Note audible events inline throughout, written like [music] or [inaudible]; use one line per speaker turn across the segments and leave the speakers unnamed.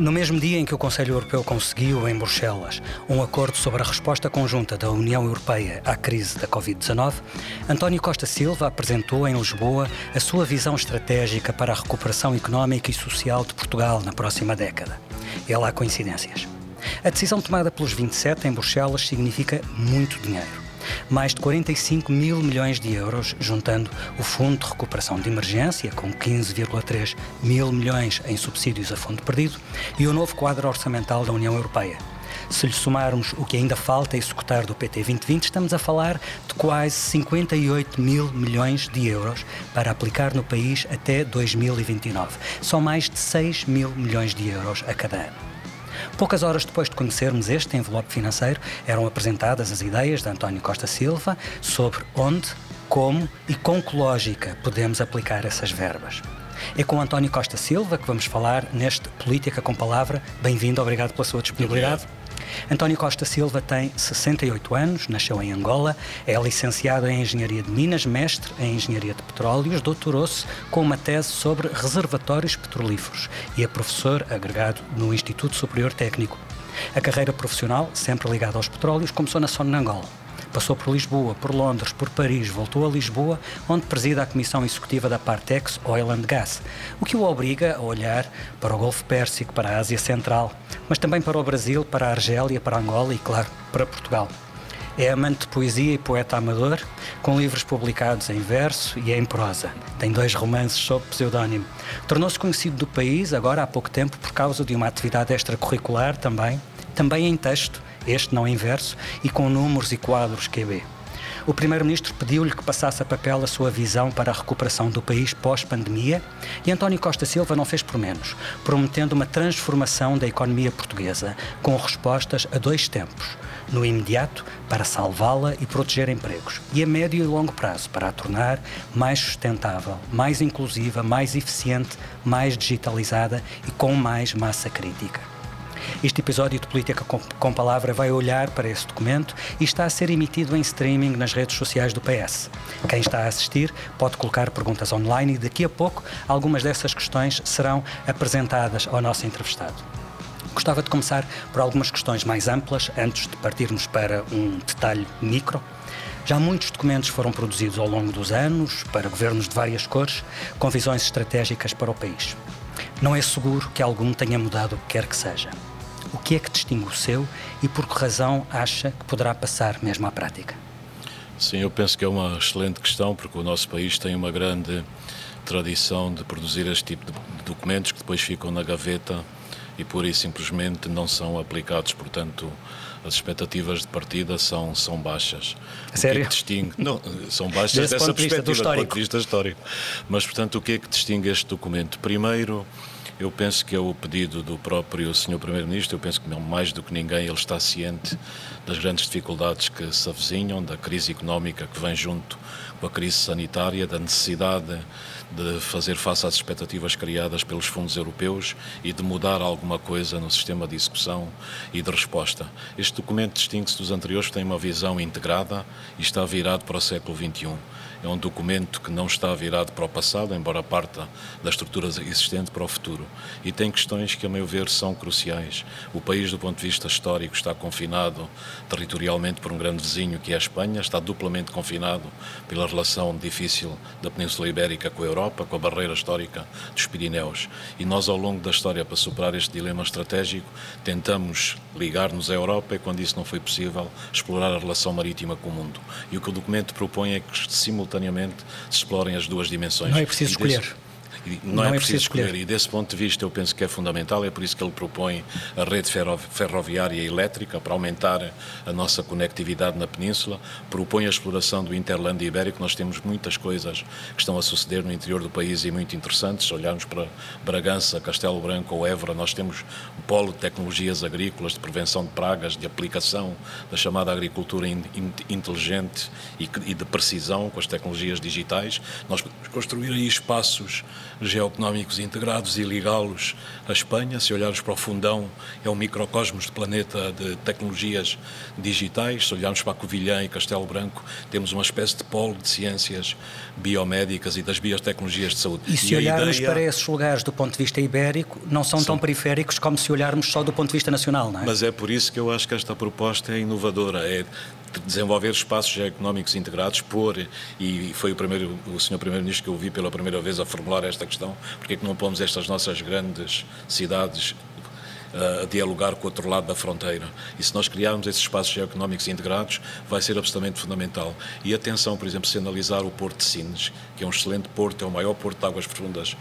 No mesmo dia em que o Conselho Europeu conseguiu, em Bruxelas, um acordo sobre a resposta conjunta da União Europeia à crise da Covid-19, António Costa Silva apresentou em Lisboa a sua visão estratégica para a recuperação económica e social de Portugal na próxima década. E lá coincidências. A decisão tomada pelos 27 em Bruxelas significa muito dinheiro mais de 45 mil milhões de euros, juntando o Fundo de Recuperação de Emergência, com 15,3 mil milhões em subsídios a fundo perdido, e o novo quadro orçamental da União Europeia. Se lhe somarmos o que ainda falta executar do PT 2020, estamos a falar de quase 58 mil milhões de euros para aplicar no país até 2029. São mais de 6 mil milhões de euros a cada ano. Poucas horas depois de conhecermos este envelope financeiro, eram apresentadas as ideias de António Costa Silva sobre onde, como e com que lógica podemos aplicar essas verbas. É com António Costa Silva que vamos falar neste Política com Palavra. Bem-vindo, obrigado pela sua disponibilidade. Obrigado. António Costa Silva tem 68 anos, nasceu em Angola, é licenciado em Engenharia de Minas, mestre em Engenharia de Petróleos, doutorou-se com uma tese sobre reservatórios petrolíferos e é professor agregado no Instituto Superior Técnico. A carreira profissional, sempre ligada aos petróleos, começou na Sonangol. Passou por Lisboa, por Londres, por Paris, voltou a Lisboa, onde presida a Comissão Executiva da Partex Oil and Gas, o que o obriga a olhar para o Golfo Pérsico, para a Ásia Central, mas também para o Brasil, para a Argélia, para a Angola e, claro, para Portugal. É amante de poesia e poeta amador, com livros publicados em verso e em prosa. Tem dois romances sob pseudónimo. Tornou-se conhecido do país agora há pouco tempo por causa de uma atividade extracurricular também, também em texto, este não em verso, e com números e quadros QB. O Primeiro-Ministro pediu-lhe que passasse a papel a sua visão para a recuperação do país pós-pandemia e António Costa Silva não fez por menos, prometendo uma transformação da economia portuguesa com respostas a dois tempos. No imediato, para salvá-la e proteger empregos, e a médio e longo prazo, para a tornar mais sustentável, mais inclusiva, mais eficiente, mais digitalizada e com mais massa crítica. Este episódio de Política com, com, Palavra vai olhar para esse documento e está a ser emitido em streaming nas redes sociais do PS. Quem está a assistir pode colocar perguntas online e daqui a pouco algumas dessas questões serão apresentadas ao nosso entrevistado. Gostava de começar por algumas questões mais amplas, antes de partirmos para um detalhe micro. Já muitos documentos foram produzidos ao longo dos anos, para governos de várias cores, com visões estratégicas para o país. Não é seguro que algum tenha mudado o que quer que seja. O que é que distingue o seu e por que razão acha que poderá passar mesmo à prática?
Sim, eu penso que é uma excelente questão, porque o nosso país tem uma grande tradição de produzir este tipo de documentos que depois ficam na gaveta e pura e simplesmente não são aplicados, portanto as expectativas de partida são, são baixas.
Sério?
O que, é que distingue? Não, são [laughs] baixas
Desse
dessa
de perspectiva,
do, do ponto de vista histórico. Mas, portanto, o que é que distingue este documento? Primeiro, eu penso que é o pedido do próprio Sr. Primeiro-Ministro. Eu penso que mais do que ninguém ele está ciente das grandes dificuldades que se avizinham, da crise económica que vem junto com a crise sanitária, da necessidade de fazer face às expectativas criadas pelos fundos europeus e de mudar alguma coisa no sistema de execução e de resposta. Este documento distingue-se dos anteriores, tem uma visão integrada e está virado para o século XXI. É um documento que não está virado para o passado, embora parta da estrutura existente para o futuro. E tem questões que, a meu ver, são cruciais. O país, do ponto de vista histórico, está confinado territorialmente por um grande vizinho que é a Espanha, está duplamente confinado pela relação difícil da Península Ibérica com a Europa, com a barreira histórica dos Pirineus. E nós, ao longo da história, para superar este dilema estratégico, tentamos ligar-nos à Europa e, quando isso não foi possível, explorar a relação marítima com o mundo. E o que o documento propõe é que, simultaneamente, simultaneamente se explorem as duas dimensões.
Não é preciso escolher.
Não, não, é, é preciso escolher. escolher. E desse ponto de vista eu penso que é fundamental, é por isso que ele propõe a rede ferroviária e elétrica para aumentar a nossa conectividade na península, propõe a exploração do Interland Ibérico, nós temos muitas coisas que estão a suceder no interior do país e muito interessantes, se olharmos para Bragança, Castelo Branco ou Évora, nós temos um polo de tecnologias agrícolas, de prevenção de pragas, de aplicação da chamada agricultura in, in, inteligente e, e de precisão com as tecnologias digitais, nós construir aí espaços geoeconómicos integrados e ligá-los à Espanha. Se olharmos para o fundão, é um microcosmos de planeta de tecnologias digitais. Se olharmos para Covilhã e Castelo Branco, temos uma espécie de polo de ciências biomédicas e das biotecnologias de saúde.
E se e olharmos ideia... para esses lugares do ponto de vista ibérico, não são, são tão periféricos como se olharmos só do ponto de vista nacional, não é?
Mas é por isso que eu acho que esta proposta é inovadora. É desenvolver espaços económicos integrados, por, e foi o, primeiro, o senhor Primeiro-Ministro que eu vi pela primeira vez a formular esta questão, porque é que não pomos estas nossas grandes cidades a dialogar com o outro lado da fronteira. E se nós criarmos esses espaços geoeconómicos integrados, vai ser absolutamente fundamental. E atenção, por exemplo, se analisar o Porto de Sines, que é um excelente porto, é o maior porto de águas profundas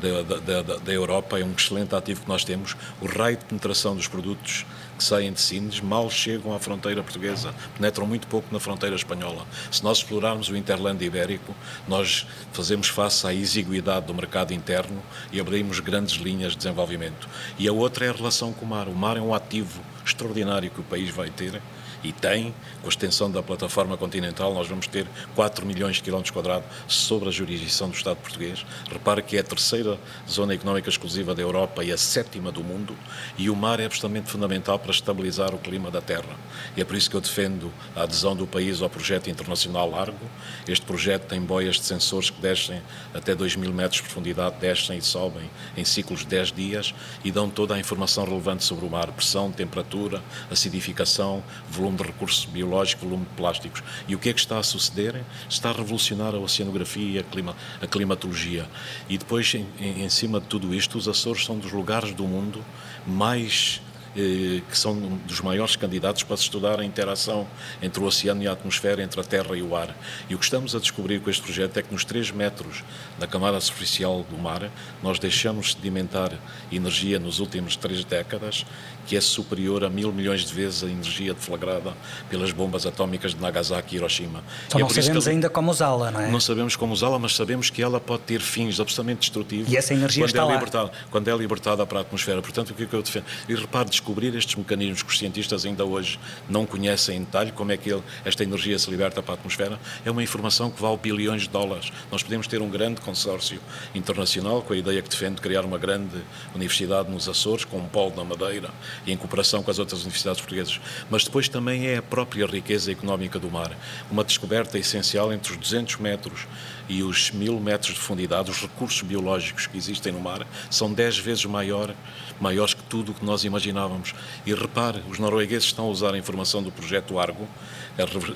da, da, da, da Europa, é um excelente ativo que nós temos, o raio de penetração dos produtos que saem de Sines mal chegam à fronteira portuguesa, penetram muito pouco na fronteira espanhola. Se nós explorarmos o interland ibérico, nós fazemos face à exiguidade do mercado interno e abrimos grandes linhas de desenvolvimento. E a outra é a relação com o mar. O mar é um ativo extraordinário que o país vai ter e tem, com a extensão da plataforma continental, nós vamos ter 4 milhões de quilómetros quadrados sobre a jurisdição do Estado português. Repare que é a terceira zona económica exclusiva da Europa e a sétima do mundo, e o mar é absolutamente fundamental para estabilizar o clima da Terra. E é por isso que eu defendo a adesão do país ao projeto internacional Largo. Este projeto tem boias de sensores que descem até 2 mil metros de profundidade, descem e sobem em ciclos de 10 dias e dão toda a informação relevante sobre o mar, pressão, temperatura, acidificação, volume de recursos biológicos, volume de plásticos. E o que é que está a suceder? Está a revolucionar a oceanografia e a, clima, a climatologia. E depois, em, em cima de tudo isto, os Açores são dos lugares do mundo mais eh, que são dos maiores candidatos para se estudar a interação entre o oceano e a atmosfera, entre a terra e o ar. E o que estamos a descobrir com este projeto é que nos 3 metros da camada superficial do mar, nós deixamos sedimentar energia nos últimos três décadas que é superior a mil milhões de vezes a energia deflagrada pelas bombas atómicas de Nagasaki e Hiroshima.
Então
e
não é sabemos ainda como usá-la, não é?
Não sabemos como usá-la, mas sabemos que ela pode ter fins absolutamente destrutivos.
E essa energia
está
é
lá. Libertada, quando é libertada para a atmosfera. Portanto, o que é que eu defendo? E repare, descobrir estes mecanismos que os cientistas ainda hoje não conhecem em detalhe, como é que ele, esta energia se liberta para a atmosfera, é uma informação que vale bilhões de dólares. Nós podemos ter um grande consórcio internacional com a ideia que defende de criar uma grande universidade nos Açores, com um polo na Madeira, e em cooperação com as outras universidades portuguesas, mas depois também é a própria riqueza económica do mar. Uma descoberta essencial entre os 200 metros e os 1000 metros de profundidade, os recursos biológicos que existem no mar são 10 vezes maior, maiores que tudo o que nós imaginávamos. E repare, os noruegueses estão a usar a informação do projeto Argo,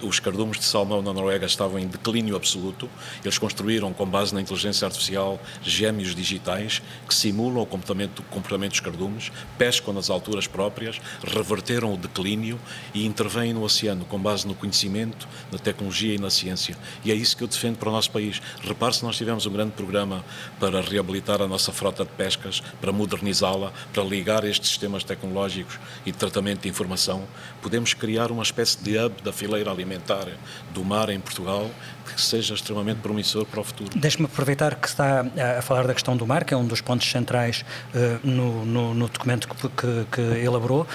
os cardumes de salmão na Noruega estavam em declínio absoluto. Eles construíram, com base na inteligência artificial, gêmeos digitais que simulam o comportamento, comportamento dos cardumes, pescam nas alturas próprias, reverteram o declínio e intervêm no oceano com base no conhecimento, na tecnologia e na ciência. E é isso que eu defendo para o nosso país. Repare se nós tivemos um grande programa para reabilitar a nossa frota de pescas, para modernizá-la, para ligar estes sistemas tecnológicos e de tratamento de informação, podemos criar uma espécie de hub da fileira alimentar do mar em Portugal que seja extremamente promissor para o futuro.
Deixe-me aproveitar que está a falar da questão do mar, que é um dos pontos centrais uh, no, no, no, documento que, que, que elaborou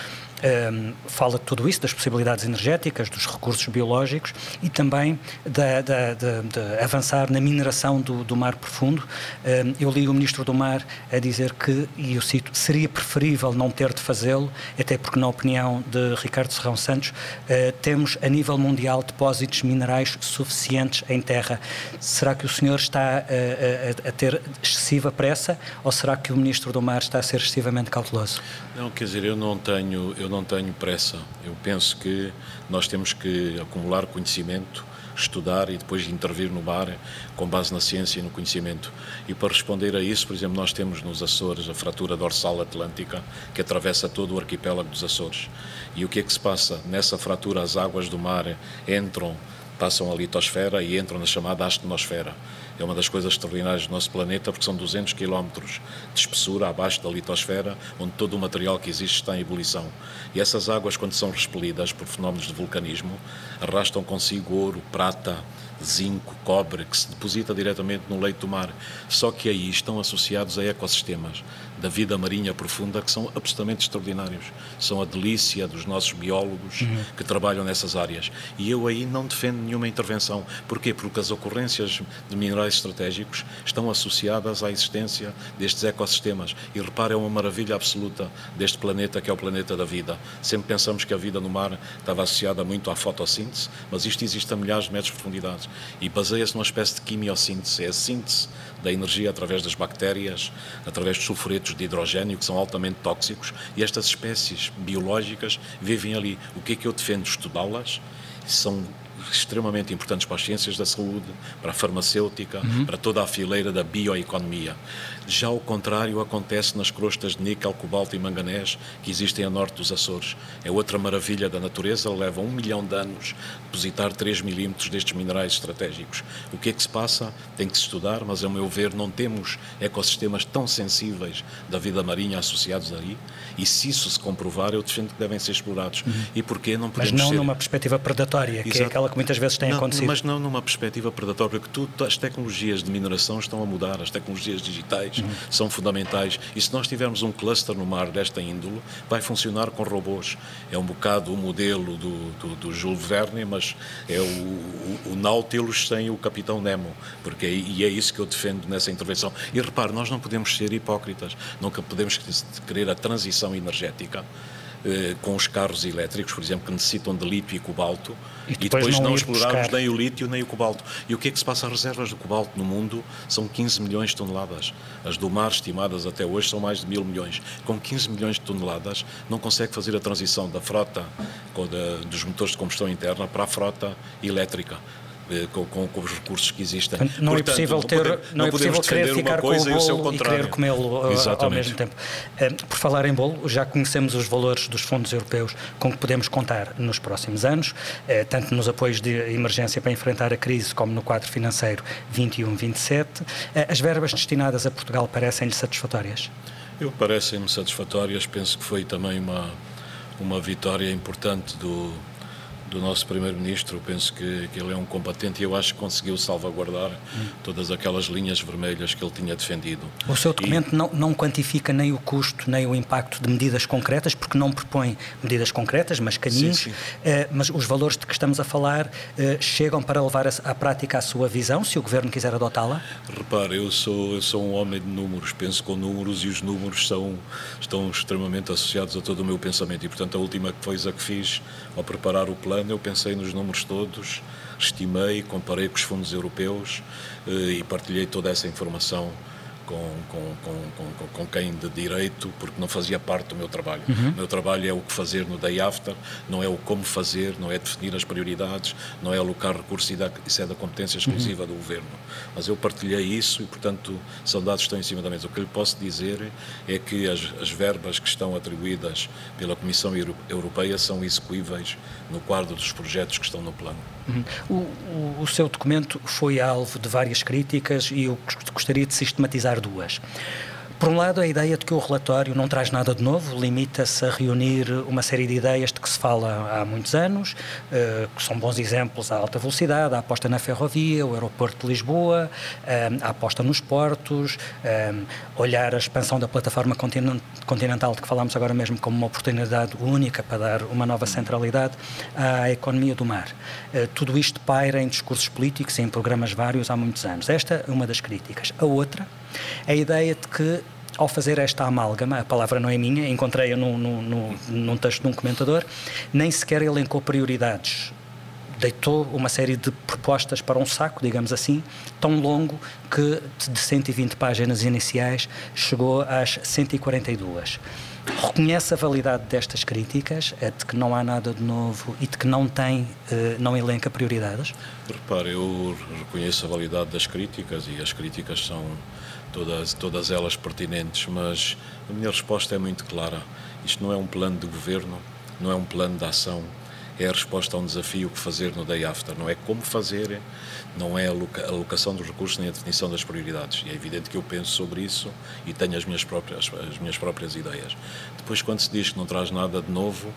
um, fala de tudo isso, das possibilidades energéticas, dos recursos biológicos e também de, de, de, de avançar na mineração do, do mar profundo. Um, eu li o Ministro do Mar a dizer que, e eu cito, seria preferível não ter de fazê-lo, até porque, na opinião de Ricardo Serrão Santos, uh, temos a nível mundial depósitos minerais suficientes em terra. Será que o senhor está a, a, a ter excessiva pressa ou será que o Ministro do Mar está a ser excessivamente cauteloso?
Não, quer dizer, eu não tenho, eu não tenho pressa. Eu penso que nós temos que acumular conhecimento, estudar e depois intervir no mar com base na ciência e no conhecimento. E para responder a isso, por exemplo, nós temos nos Açores a fratura dorsal atlântica que atravessa todo o arquipélago dos Açores. E o que é que se passa? Nessa fratura as águas do mar entram, passam a litosfera e entram na chamada astenosfera é uma das coisas extraordinárias do nosso planeta, porque são 200 quilómetros de espessura abaixo da litosfera, onde todo o material que existe está em ebulição. E essas águas, quando são expelidas por fenómenos de vulcanismo, arrastam consigo ouro, prata, zinco, cobre, que se deposita diretamente no leito do mar. Só que aí estão associados a ecossistemas da vida marinha profunda que são absolutamente extraordinários. São a delícia dos nossos biólogos uhum. que trabalham nessas áreas. E eu aí não defendo nenhuma intervenção. Porquê? Porque as ocorrências de minerais estratégicos estão associadas à existência destes ecossistemas. E repare, é uma maravilha absoluta deste planeta que é o planeta da vida. Sempre pensamos que a vida no mar estava associada muito à fotossíntese, mas isto existe a milhares de metros de profundidade e baseia-se numa espécie de quimiossíntese. É a síntese da energia através das bactérias, através de sulfuretos de hidrogênio que são altamente tóxicos e estas espécies biológicas vivem ali. O que é que eu defendo? Estudá-las. São extremamente importantes para as ciências da saúde, para a farmacêutica, uhum. para toda a fileira da bioeconomia. Já o contrário acontece nas crostas de níquel, cobalto e manganês que existem a norte dos Açores. É outra maravilha da natureza, leva um milhão de anos depositar 3 milímetros destes minerais estratégicos. O que é que se passa? Tem que se estudar, mas a meu ver não temos ecossistemas tão sensíveis da vida marinha associados aí e se isso se comprovar, eu defendo que devem ser explorados. Uhum. E porquê não podemos
Mas não
ser...
numa perspectiva predatória, que Exato. é aquela que muitas vezes tem
não,
acontecido.
Mas não numa perspectiva predatória, porque tudo, as tecnologias de mineração estão a mudar, as tecnologias digitais uhum. são fundamentais e se nós tivermos um cluster no mar desta índole, vai funcionar com robôs. É um bocado o modelo do, do, do Jules Verne, mas é o, o, o Nautilus sem o Capitão Nemo, porque é, e é isso que eu defendo nessa intervenção. E repare, nós não podemos ser hipócritas, nunca podemos querer a transição energética eh, com os carros elétricos, por exemplo, que necessitam de lítio e cobalto, e depois, e depois não, não explorarmos nem o lítio nem o cobalto. E o que é que se passa? As reservas de cobalto no mundo são 15 milhões de toneladas. As do mar, estimadas até hoje, são mais de mil milhões. Com 15 milhões de toneladas, não consegue fazer a transição da frota dos motores de combustão interna para a frota elétrica. Eh, com, com, com, os recursos que existem.
Não é Portanto, é possível ter, não, podemos, não é possível querer ficar com o bolo e, e querer comê-lo eh, ao mesmo tempo. Eh, por falar em bolo, já conhecemos os valores dos fundos europeus com que podemos contar nos próximos anos, tanto nos apoios de emergência para enfrentar a crise como no quadro financeiro 21-27. As verbas destinadas a Portugal parecem-lhe satisfatórias?
Eu parecem-me satisfatórias. Penso que foi também uma uma vitória importante do do nosso Primeiro-Ministro. Penso que, que, ele é um combatente e eu acho que conseguiu salvaguardar hum. todas aquelas linhas vermelhas que ele tinha defendido.
O seu documento e... não, não quantifica nem o custo nem o impacto de medidas concretas, porque não propõe medidas concretas, mas caminhos. Sim, sim. Uh, mas os valores de que estamos a falar uh, chegam para levar à prática a sua visão, se o Governo quiser adotá-la?
Repare, eu sou, eu sou um homem de números, penso com números e os números são, estão extremamente associados a todo o meu pensamento e, portanto, a última coisa que fiz ao preparar o plano eu pensei nos números todos, estimei, comparei com os fundos europeus eh, e partilhei toda essa informação com, com, com, com, quem de direito, porque não fazia parte do meu trabalho. Uhum. O meu trabalho é o que fazer no day after, não é o como fazer, não é definir as prioridades, não é alocar recursos, isso é da competência exclusiva uhum. do governo. Mas eu partilhei isso e, portanto, são dados que estão em cima da mesa. O que lhe posso dizer é que as, as verbas que estão atribuídas pela Comissão Europeia são execuíveis no quadro dos projetos que estão no plano.
Uhum. O, o, o seu documento foi alvo de várias críticas e eu gostaria de sistematizar duas. Por um lado, a ideia de que o relatório não traz nada de novo, limita-se a reunir uma série de ideias de que se fala há muitos anos, uh, que são bons exemplos a alta velocidade, a aposta na ferrovia, o aeroporto de Lisboa, a aposta nos portos, uh, olhar a expansão da plataforma continental de que falámos agora mesmo como uma oportunidade única para dar uma nova centralidade à economia do mar. tudo isto paira em discursos políticos e em programas vários há muitos anos. Esta é uma das críticas. A outra é a ideia de que ao fazer esta amálgama, a palavra não é minha, encontrei-a num, num, num texto de um comentador, nem sequer elencou prioridades deitou uma série de propostas para um saco, digamos assim, tão longo que de 120 páginas iniciais chegou às 142. Reconhece a validade destas críticas, é de que não há nada de novo e de que não tem, eh, não elenca prioridades?
Repare, eu reconheço a validade das críticas e as críticas são todas, todas elas pertinentes, mas a minha resposta é muito clara. Isto não é um plano de governo, não é um plano de ação, é a resposta a um desafio que fazer no day after. Não é como fazer, não é a alocação dos recursos nem a definição das prioridades. E é evidente que eu penso sobre isso e tenho as minhas próprias, as minhas próprias ideias. Depois, quando se diz que não traz nada de novo,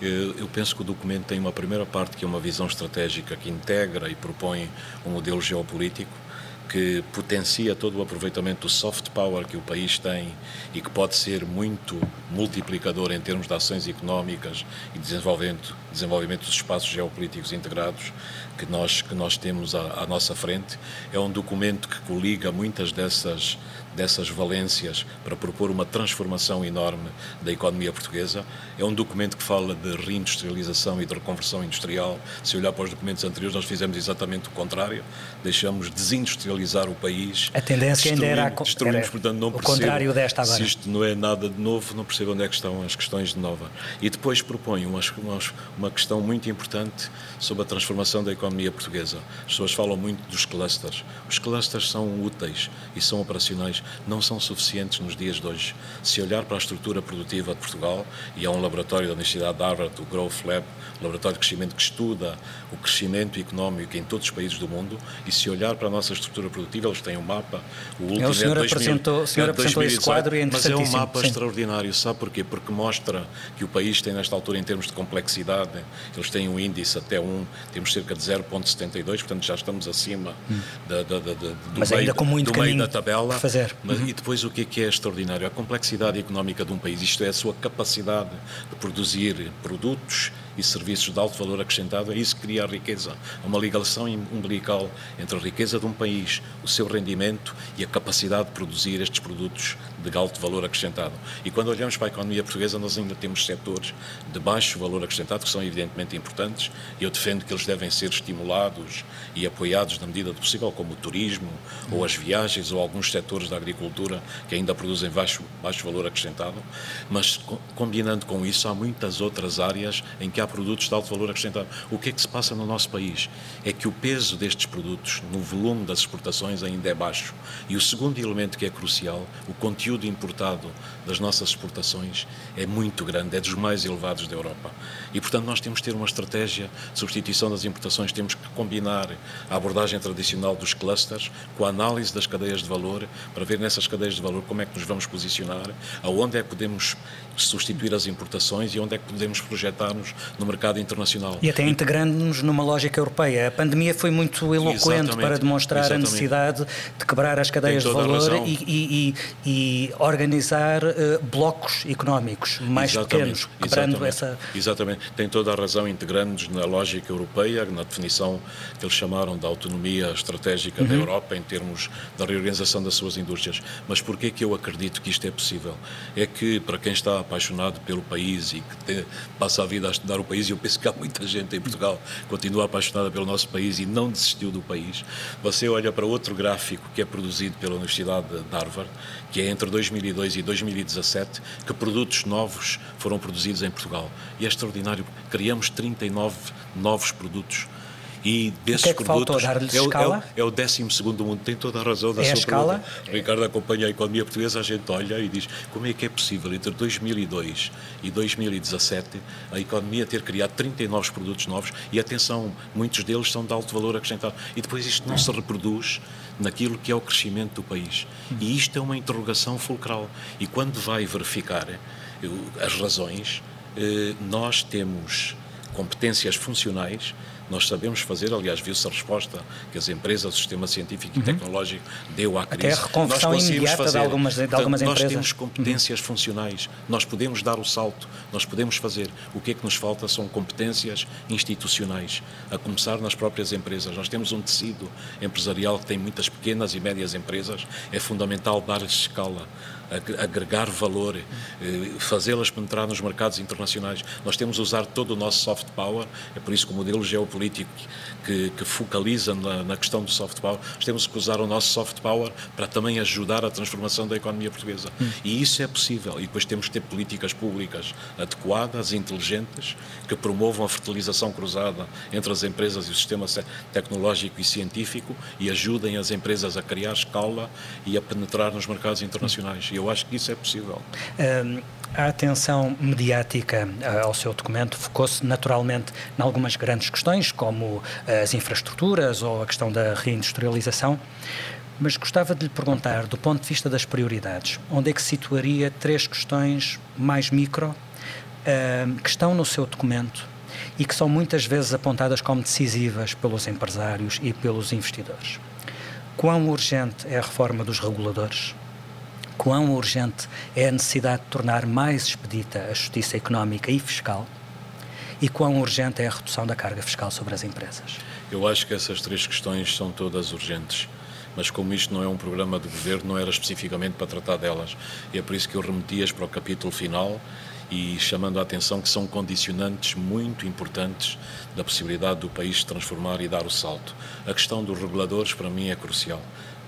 eu penso que o documento tem uma primeira parte que é uma visão estratégica que integra e propõe um modelo geopolítico que potencia todo o aproveitamento do soft power que o país tem e que pode ser muito multiplicador em termos de ações económicas e desenvolvimento, desenvolvimento dos espaços geopolíticos integrados que nós, que nós temos à, à nossa frente. É um documento que coliga muitas dessas dessas valências para propor uma transformação enorme da economia portuguesa. É um documento que fala de reindustrialização e de reconversão industrial. Se olhar para os documentos anteriores, nós fizemos exatamente o contrário. Deixamos desindustrializar o país.
A tendência ainda era,
destruímos,
era
portanto, não
o contrário desta agora.
Se isto não é nada de novo, não percebo onde é que estão as questões de nova. E depois propõe uma, uma, uma questão muito importante sobre a transformação da economia portuguesa. As pessoas falam muito dos clusters. Os clusters são úteis e são operacionais não são suficientes nos dias de hoje. Se olhar para a estrutura produtiva de Portugal, e há um laboratório da Universidade de Harvard, o Growth Lab, um laboratório de crescimento que estuda o crescimento económico em todos os países do mundo, e se olhar para a nossa estrutura produtiva, eles têm um mapa,
o último é, o senhor é 2000, apresentou, o senhor é apresentou esse quadro e é
Mas é um mapa sim. extraordinário, sabe porquê? Porque mostra que o país tem nesta altura, em termos de complexidade, eles têm um índice até 1, temos cerca de 0,72, portanto já estamos acima hum. da, da, da, do,
Mas
meio,
ainda com muito
do meio da tabela.
fazer.
Mas, uhum. E depois o que é que é extraordinário? A complexidade económica de um país, isto é, a sua capacidade de produzir produtos e serviços de alto valor acrescentado, é isso que cria a riqueza. Uma ligação umbilical entre a riqueza de um país, o seu rendimento e a capacidade de produzir estes produtos de alto valor acrescentado. E quando olhamos para a economia portuguesa, nós ainda temos setores de baixo valor acrescentado que são evidentemente importantes e eu defendo que eles devem ser estimulados e apoiados na medida do possível, como o turismo ou as viagens ou alguns setores da agricultura que ainda produzem baixo, baixo valor acrescentado. Mas combinando com isso, há muitas outras áreas em que há produtos de alto valor acrescentado. O que é que se passa no nosso país? É que o peso destes produtos no volume das exportações ainda é baixo. E o segundo elemento que é crucial, o conteúdo conteúdo importado das nossas exportações é muito grande, é dos mais elevados da Europa. E, portanto, nós temos que ter uma estratégia de substituição das importações, temos que combinar a abordagem tradicional dos clusters com a análise das cadeias de valor, para ver nessas cadeias de valor como é que nos vamos posicionar, aonde é que podemos substituir as importações e onde é que podemos projetar-nos no mercado internacional.
E até integrando-nos numa lógica europeia. A pandemia foi muito eloquente exatamente, para demonstrar exatamente. a necessidade de quebrar as cadeias de valor e, e, e, organizar uh, blocos económicos mais exatamente, pequenos, quebrando essa...
Exatamente tem toda a razão integrando-nos na lógica europeia, na definição que eles chamaram da autonomia estratégica uhum. da Europa em termos da reorganização das suas indústrias. Mas porquê que eu acredito que isto é possível? É que para quem está apaixonado pelo país e que te, passa a vida a estudar o país, e eu penso que há muita gente em Portugal que continua apaixonada pelo nosso país e não desistiu do país, você olha para outro gráfico que é produzido pela Universidade de Harvard, que é entre 2002 e 2017, que produtos novos foram produzidos em Portugal. E é extraordinário. Criamos 39 novos produtos. E desses
o que é que
produtos.
É o,
é, o, é o décimo segundo mundo, tem toda a razão da
é
sua
a escala?
Pergunta. Ricardo acompanha a economia portuguesa, a gente olha e diz como é que é possível entre 2002 e 2017 a economia ter criado 39 produtos novos e atenção, muitos deles são de alto valor acrescentado. E depois isto não se reproduz naquilo que é o crescimento do país. E isto é uma interrogação fulcral. E quando vai verificar as razões, eh, nós temos competências funcionais, nós sabemos fazer, aliás, viu-se a resposta que as empresas, o sistema científico e uhum. tecnológico deu à crise.
Até a reconversão nós imediata fazer. de algumas, de algumas
nós
empresas.
Nós temos competências uhum. funcionais, nós podemos dar o salto, nós podemos fazer. O que é que nos falta são competências institucionais, a começar nas próprias empresas. Nós temos um tecido empresarial que tem muitas pequenas e médias empresas, é fundamental dar-lhes escala agregar valor, eh, fazê-las penetrar nos mercados internacionais. Nós temos usar todo o nosso soft power, é por isso que o modelo geopolítico que, que focaliza na, na, questão do soft power, nós temos que usar o nosso soft power para também ajudar a transformação da economia portuguesa. Hum. E isso é possível. E depois temos que ter políticas públicas adequadas, inteligentes, que promovam a fertilização cruzada entre as empresas e o sistema tecnológico e científico e ajudem as empresas a criar escala e a penetrar nos mercados internacionais. E eu acho que isso é possível.
Um, a atenção mediática uh, ao seu documento focou-se naturalmente em algumas grandes questões, como uh, as infraestruturas ou a questão da reindustrialização. Mas gostava de lhe perguntar, do ponto de vista das prioridades, onde é que situaria três questões mais micro que estão no seu documento e que são muitas vezes apontadas como decisivas pelos empresários e pelos investidores? quão urgente é a reforma dos reguladores? Quão urgente é a necessidade de tornar mais expedita a justiça económica e fiscal? E quão urgente é a redução da carga fiscal sobre as empresas?
Eu acho que essas três questões são todas urgentes mas como isto não é um programa de governo, não era especificamente para tratar delas. E é por isso que eu remeti-as para o capítulo final e chamando a atenção que são condicionantes muito importantes da possibilidade do país se transformar e dar o salto. A questão dos reguladores, para mim, é crucial.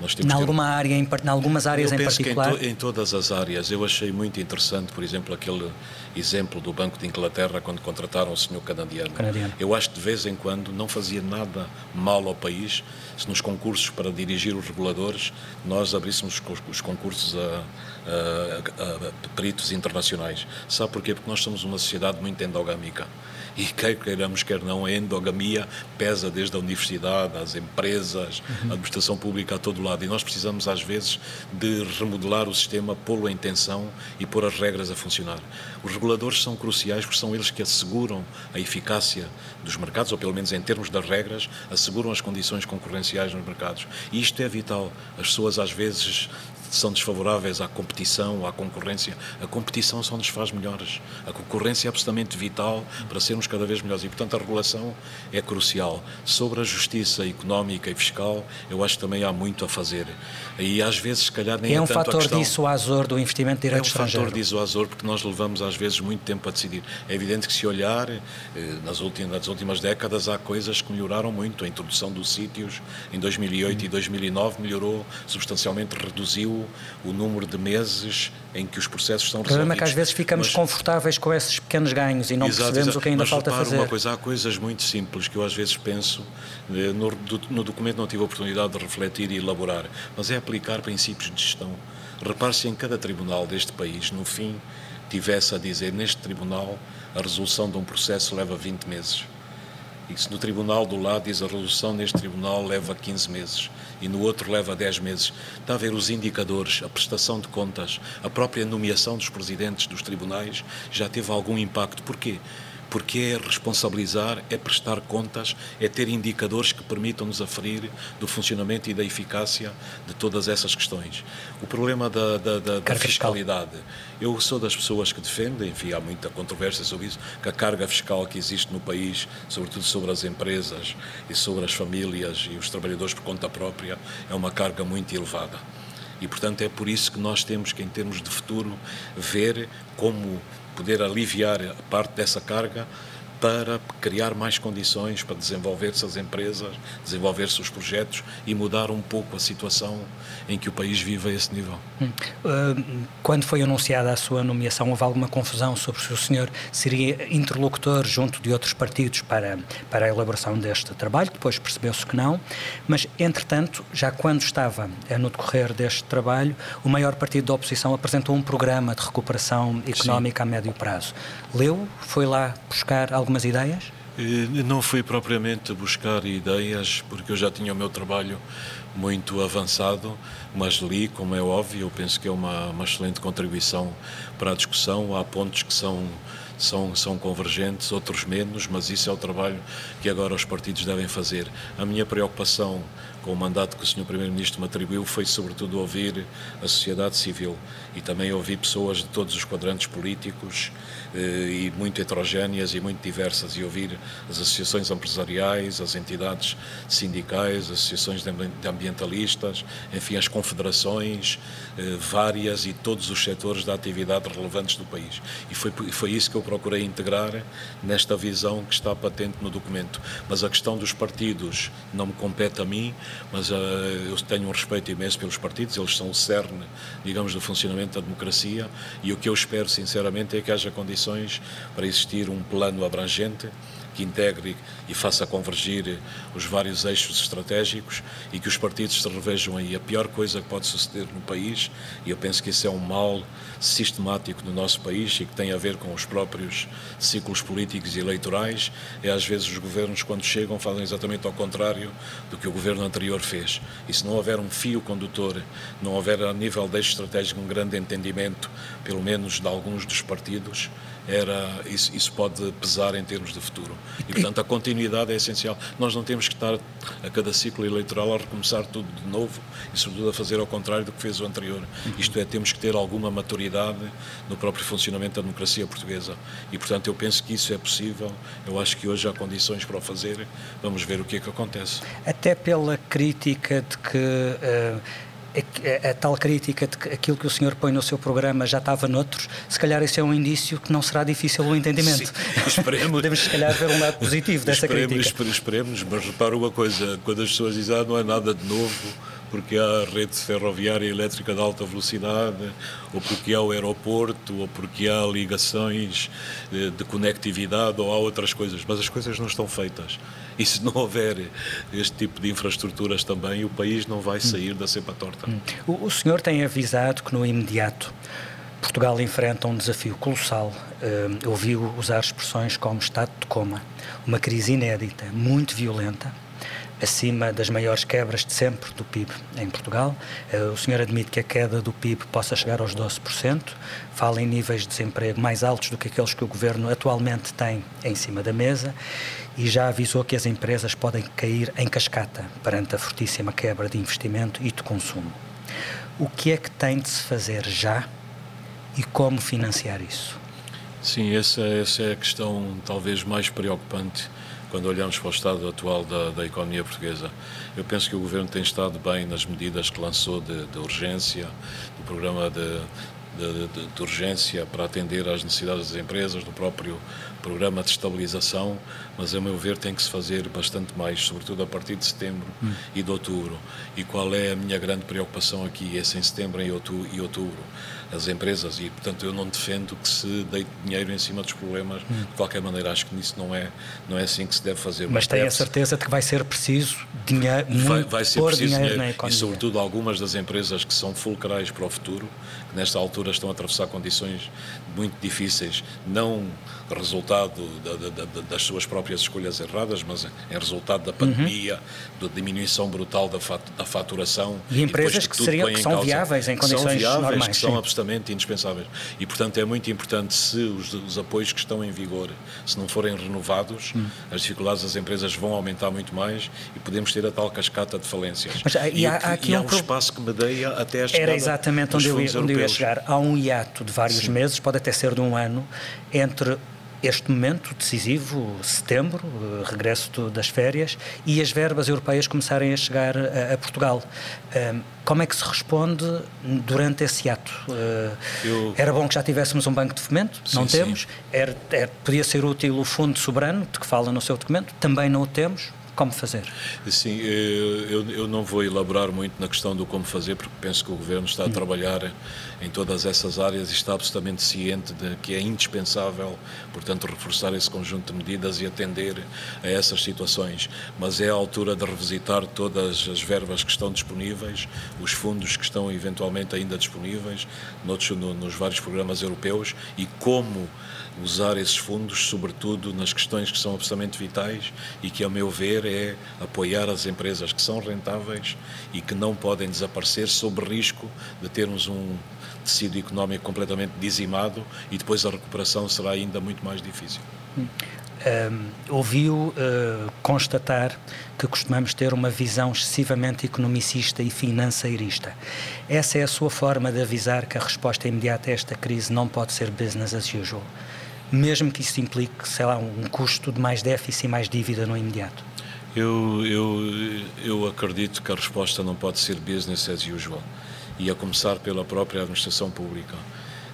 Nós temos em alguma ter... área, em, em algumas áreas
eu
em particular?
Em, to, em todas as áreas. Eu achei muito interessante, por exemplo, aquele exemplo do Banco de Inglaterra quando contrataram o senhor canadiano.
canadiano.
Eu acho que de vez em quando não fazia nada mal ao país se nos concursos para dirigir os reguladores nós abríssemos os concursos a, a, a, a peritos internacionais. Sabe porquê? Porque nós somos uma sociedade muito endogâmica e quer queiramos, quer não, a endogamia pesa desde a universidade, às empresas, uhum. a administração pública a todo lado. E nós precisamos, às vezes, de remodelar o sistema, pô-lo em tensão e pôr as regras a funcionar. Os reguladores são cruciais porque são eles que asseguram a eficácia dos mercados, ou pelo menos em termos das regras, asseguram as condições concorrenciais nos mercados. E isto é vital. As pessoas, às vezes, são desfavoráveis à competição, à concorrência. A competição só nos faz melhores. A concorrência é absolutamente vital para sermos cada vez melhores e, portanto, a regulação é crucial. Sobre a justiça económica e fiscal, eu acho que também há muito a fazer. E às vezes, se calhar, nem
é
um
tanto fator questão... dissuasor do investimento direto
é um
estrangeiro.
É um fator dissuasor porque nós levamos às vezes muito tempo a decidir. É evidente que se olhar, eh, nas últimas, nas últimas décadas há coisas que melhoraram muito. A introdução dos sítios em 2008 hum. e 2009 melhorou substancialmente, reduziu o número de meses em que os processos são resolvidos. O problema
é que às vezes ficamos mas, confortáveis com esses pequenos ganhos e não exato, percebemos exato. o que ainda
mas
falta fazer.
uma coisa, há coisas muito simples que eu às vezes penso, eh, no, no documento não tive a oportunidade de refletir e elaborar, mas é aplicar princípios de gestão. Repare-se em cada tribunal deste país, no fim, tivesse a dizer neste tribunal a resolução de um processo leva 20 meses. E se no tribunal do lado diz a resolução neste tribunal leva 15 meses e no outro leva 10 meses. Está a ver os indicadores, a prestação de contas, a própria nomeação dos presidentes dos tribunais já teve algum impacto. Porquê? Porque é responsabilizar, é prestar contas, é ter indicadores que permitam-nos aferir do funcionamento e da eficácia de todas essas questões. O problema da, da, da, da fiscalidade. Eu sou das pessoas que defendem, enfim, há muita controvérsia sobre isso, que a carga fiscal que existe no país, sobretudo sobre as empresas e sobre as famílias e os trabalhadores por conta própria, é uma carga muito elevada. E, portanto, é por isso que nós temos que, em termos de futuro, ver como poder aliviar parte dessa carga para criar mais condições para desenvolver-se as empresas, desenvolver-se os projetos e mudar um pouco a situação em que o país vive a esse nível. Hum.
Uh, quando foi anunciada a sua nomeação, houve alguma confusão sobre se o senhor seria interlocutor junto de outros partidos para, para a elaboração deste trabalho? Depois percebeu-se que não, mas entretanto, já quando estava no decorrer deste trabalho, o maior partido da oposição apresentou um programa de recuperação económica Sim. a médio prazo. Leu? Foi lá buscar alguma algumas ideias?
Não fui propriamente buscar ideias, porque eu já tinha o meu trabalho muito avançado, mas li, como é óbvio, eu penso que é uma, uma excelente contribuição para a discussão. Há pontos que são, são, são convergentes, outros menos, mas isso é o trabalho que agora os partidos devem fazer. A minha preocupação com o mandato que o Sr. Primeiro-Ministro me atribuiu foi, sobretudo, ouvir a sociedade civil e também ouvir pessoas de todos os quadrantes políticos eh, e muito heterogéneas e muito diversas e ouvir as associações empresariais, as entidades sindicais, as associações de ambientalistas, enfim, as confederações eh, várias e todos os setores da atividade relevantes do país. E foi, foi isso que eu procurei integrar nesta visão que está patente no documento. Mas a questão dos partidos não me compete a mim, mas uh, eu tenho um respeito imenso pelos partidos, eles são o cerne, digamos, do funcionamento da democracia e o que eu espero, sinceramente, é que haja condições para existir um plano abrangente que integre e faça convergir os vários eixos estratégicos e que os partidos se revejam aí. A pior coisa que pode suceder no país, e eu penso que isso é um mal sistemático no nosso país e que tem a ver com os próprios ciclos políticos e eleitorais, é às vezes os governos, quando chegam, fazem exatamente ao contrário do que o governo anterior fez. E se não houver um fio condutor, não houver a nível de eixo estratégico um grande entendimento, pelo menos de alguns dos partidos, era, isso, isso pode pesar em termos de futuro. E, portanto, a continuidade é essencial. Nós não temos que estar a cada ciclo eleitoral a recomeçar tudo de novo e, sobretudo, a fazer ao contrário do que fez o anterior. Isto é, temos que ter alguma maturidade no próprio funcionamento da democracia portuguesa. E, portanto, eu penso que isso é possível. Eu acho que hoje há condições para o fazer. Vamos ver o que é que acontece.
Até pela crítica de que. Uh a, a, tal crítica de que aquilo que o senhor põe no seu programa já estava noutros, se calhar esse é um indício que não será difícil o entendimento. Sim, [laughs]
esperemos.
Podemos, se calhar, ver um lado positivo dessa
esperemos,
crítica.
Esperemos, mas repara uma coisa: quando as pessoas dizem ah, não é nada de novo, porque há rede ferroviária elétrica de alta velocidade, ou porque há o aeroporto, ou porque há ligações de, de conectividade, ou há outras coisas, mas as coisas não estão feitas. E se não houver este tipo de infraestruturas também, o país não vai sair da cepa torta. Hum.
O, o senhor tem avisado que no imediato Portugal enfrenta um desafio colossal. Uh, ouviu usar expressões como estado de coma, uma crise inédita, muito violenta, acima das maiores quebras de sempre do PIB em Portugal. Eh, o senhor admite que a queda do PIB possa chegar aos 12%, fala em níveis de desemprego mais altos do que aqueles que o governo atualmente tem em cima da mesa e já avisou que as empresas podem cair em cascata perante a fortíssima quebra de investimento e de consumo. O que é que tem de se fazer já e como financiar isso?
Sim, essa, essa é a questão talvez mais preocupante quando olhamos para o estado atual da, da, economia portuguesa. Eu penso que o Governo tem estado bem nas medidas que lançou de, de urgência, do programa de, de, de, urgência para atender às necessidades das empresas, do próprio programa de estabilização, mas a meu ver tem que se fazer bastante mais, sobretudo a partir de setembro hum. e de outubro. E qual é a minha grande preocupação aqui? É em setembro e outubro as empresas e, portanto, eu não defendo que se deite dinheiro em cima dos problemas. Hum. De qualquer maneira, acho que nisso não é, não é assim que se deve fazer.
Mas, tem a certeza de que vai ser preciso dinheiro, vai, vai ser preciso dinheiro, dinheiro na economia.
E, sobretudo, algumas das empresas que são fulcrais para o futuro, que nesta altura estão a atravessar condições muito difíceis, não resultado da, da, das suas próprias escolhas erradas, mas é resultado da pandemia, uhum. da diminuição brutal da, da faturação.
E empresas e que, seriam, que são causa, viáveis em condições
que são viáveis,
normais.
Que são absolutamente indispensáveis. E, portanto, é muito importante se os, os apoios que estão em vigor, se não forem renovados, uhum. as dificuldades das empresas vão aumentar muito mais e podemos ter a tal cascata de falências.
Mas, e, e, há, há aqui
e
um,
há um espaço que medeia até a chegada
Era exatamente onde eu, ia, onde eu ia chegar. Há um hiato de vários Sim. meses, pode até ser de um ano, entre este momento decisivo, setembro, eh, regresso das férias, e as verbas europeias começarem a chegar a, a Portugal. Um, como é que se responde durante esse ato? Uh, Eu... Era bom que já tivéssemos um banco de fomento, sim, não temos. Era, era, podia ser útil o Fundo Soberano, de que fala no seu documento, também não o temos como fazer?
Sim, eu, eu não vou elaborar muito na questão do como fazer, porque penso que o Governo está a hum. trabalhar em todas essas áreas e está absolutamente ciente de que é indispensável, portanto, reforçar esse conjunto de medidas e atender a essas situações. Mas é a altura de revisitar todas as verbas que estão disponíveis, os fundos que estão eventualmente ainda disponíveis, noutros, no, nos vários programas europeus e como usar esses fundos, sobretudo nas questões que são absolutamente vitais e que, a meu ver, é apoiar as empresas que são rentáveis e que não podem desaparecer sob risco de termos um tecido económico completamente dizimado e depois a recuperação será ainda muito mais difícil.
Um, ouviu uh, constatar que costumamos ter uma visão excessivamente economicista e financeirista. Essa é a sua forma de avisar que a resposta imediata a esta crise não pode ser business as usual mesmo que isso implique, sei lá, um custo de mais déficit e mais dívida no imediato?
Eu, eu, eu acredito que a resposta não pode ser business as usual e a começar pela própria administração pública.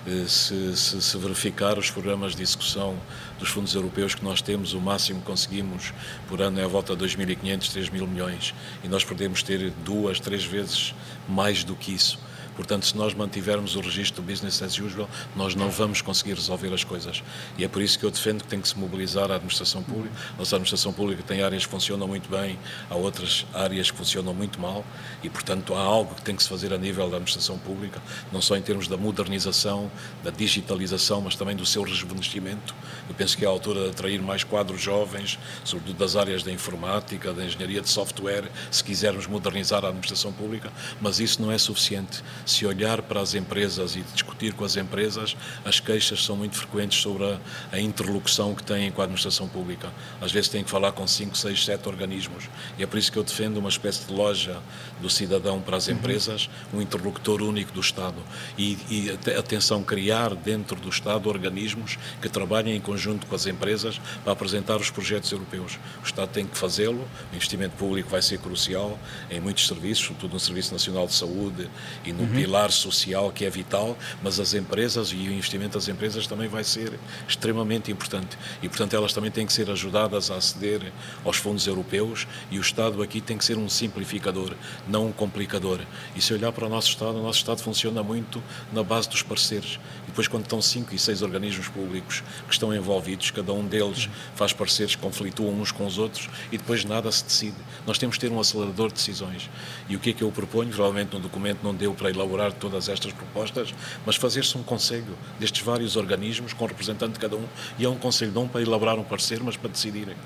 Eh, se, se, se, verificar os programas de execução dos fundos europeus que nós temos, o máximo que conseguimos por ano é a volta de 2.500, 3.000 milhões e nós podemos ter duas, três vezes mais do que isso. Portanto, se nós mantivermos o registro do business as usual, nós não vamos conseguir resolver as coisas. E é por isso que eu defendo que tem que se mobilizar a administração pública. Nossa administração pública tem áreas que funcionam muito bem, há outras áreas que funcionam muito mal e, portanto, há algo que tem que se fazer a nível da administração pública, não só em termos da modernização, da digitalização, mas também do seu rejuvenescimento. Eu penso que é a altura de atrair mais quadros jovens, sobretudo das áreas da informática, da engenharia de software, se quisermos modernizar a administração pública, mas isso não é suficiente se olhar para as empresas e discutir com as empresas, as queixas são muito frequentes sobre a, a interlocução que têm com a administração pública. Às vezes têm que falar com 5, 6, 7 organismos. E é por isso que eu defendo uma espécie de loja do cidadão para as uhum. empresas, um interlocutor único do Estado. E, e atenção, criar dentro do Estado organismos que trabalhem em conjunto com as empresas para apresentar os projetos europeus. O Estado tem que fazê-lo, o investimento público vai ser crucial em muitos serviços, sobretudo no Serviço Nacional de Saúde e no uhum. pilar social, que é vital, mas as empresas e o investimento das empresas também vai ser extremamente importante. E, portanto, elas também têm que ser ajudadas a aceder aos fundos europeus e o Estado aqui tem que ser um simplificador, não um complicador. E se olhar para o nosso Estado, o nosso Estado funciona muito na base dos parceiros. E depois, quando estão cinco e seis organismos públicos que estão envolvidos, cada um deles faz parceiros que conflituam uns com os outros e depois nada se decide. Nós temos que ter um acelerador de decisões. E o que é que eu proponho? Provavelmente no documento não deu para elaborar todas estas propostas, mas fazer-se um conselho destes vários organismos com representante de cada um e é um conselho não para elaborar um parecer, mas para decidirem.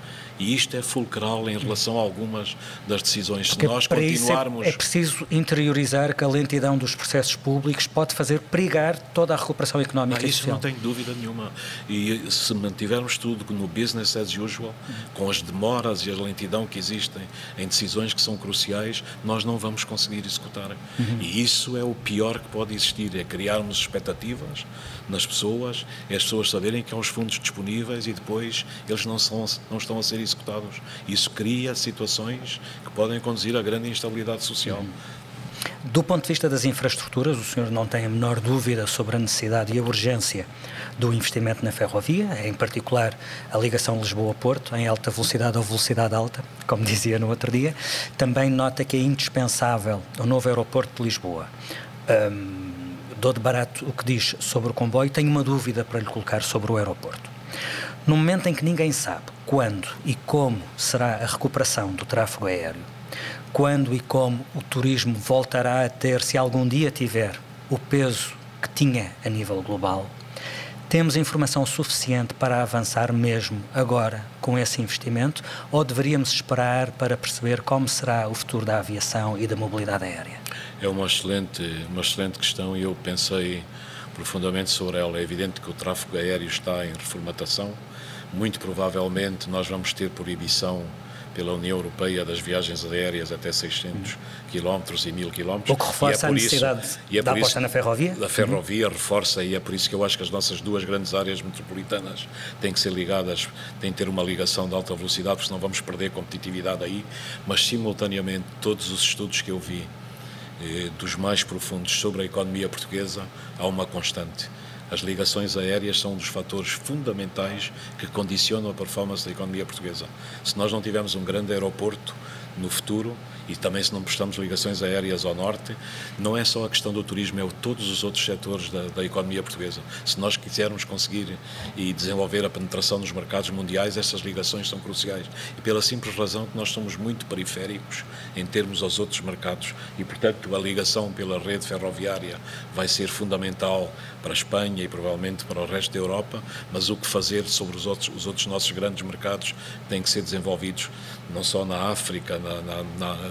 E isto é fulcral em relação a algumas das decisões.
Porque Se nós é continuarmos. É, é preciso interiorizar que a lentidão dos processos públicos pode fazer perigar toda a recuperação económica
ah, Isso não tenho dúvida nenhuma. E se mantivermos tudo no business as usual, com as demoras e a lentidão que existem em decisões que são cruciais, nós não vamos conseguir executar. Uhum. E isso é o pior que pode existir, é criarmos expectativas nas pessoas, é as pessoas saberem que há os fundos disponíveis e depois eles não, são, não estão a ser executados. Isso cria situações que podem conduzir a grande instabilidade social.
Do ponto de vista das infraestruturas, o senhor não tem a menor dúvida sobre a necessidade e a urgência do investimento na ferrovia, em particular a ligação Lisboa-Porto, em alta velocidade ou velocidade alta, como [laughs] dizia no outro dia. Também nota que é indispensável o novo aeroporto de Lisboa. Um, dou de barato o que diz sobre o comboio, tenho uma dúvida para lhe colocar sobre o aeroporto. No momento em que ninguém sabe quando e como será a recuperação do tráfego aéreo, quando e como o turismo voltará a ter, se algum dia tiver, o peso que tinha a nível global, temos informação suficiente para avançar mesmo agora com esse investimento ou deveríamos esperar para perceber como será o futuro da aviação e da mobilidade aérea?
É uma excelente, uma excelente questão e eu pensei profundamente sobre ela. É evidente que o tráfego aéreo está em reformatação. Muito provavelmente nós vamos ter proibição pela União Europeia das viagens aéreas até 600 km e 1000 km.
O que reforça é a necessidade isso, é da aposta na ferrovia?
A ferrovia uhum. reforça e é por isso que eu acho que as nossas duas grandes áreas metropolitanas têm que ser ligadas, têm que ter uma ligação de alta velocidade, porque senão vamos perder competitividade aí, mas simultaneamente todos os estudos que eu vi dos mais profundos sobre a economia portuguesa, há uma constante. As ligações aéreas são um dos fatores fundamentais que condicionam a performance da economia portuguesa. Se nós não tivermos um grande aeroporto no futuro, e também se não prestamos ligações aéreas ao norte, não é só a questão do turismo, é todos os outros setores da, da economia portuguesa. Se nós quisermos conseguir e desenvolver a penetração nos mercados mundiais, essas ligações são cruciais. E pela simples razão que nós somos muito periféricos em termos aos outros mercados e, portanto, a ligação pela rede ferroviária vai ser fundamental para a Espanha e provavelmente para o resto da Europa, mas o que fazer sobre os outros, os outros nossos grandes mercados têm que ser desenvolvidos não só na África, na, na, na,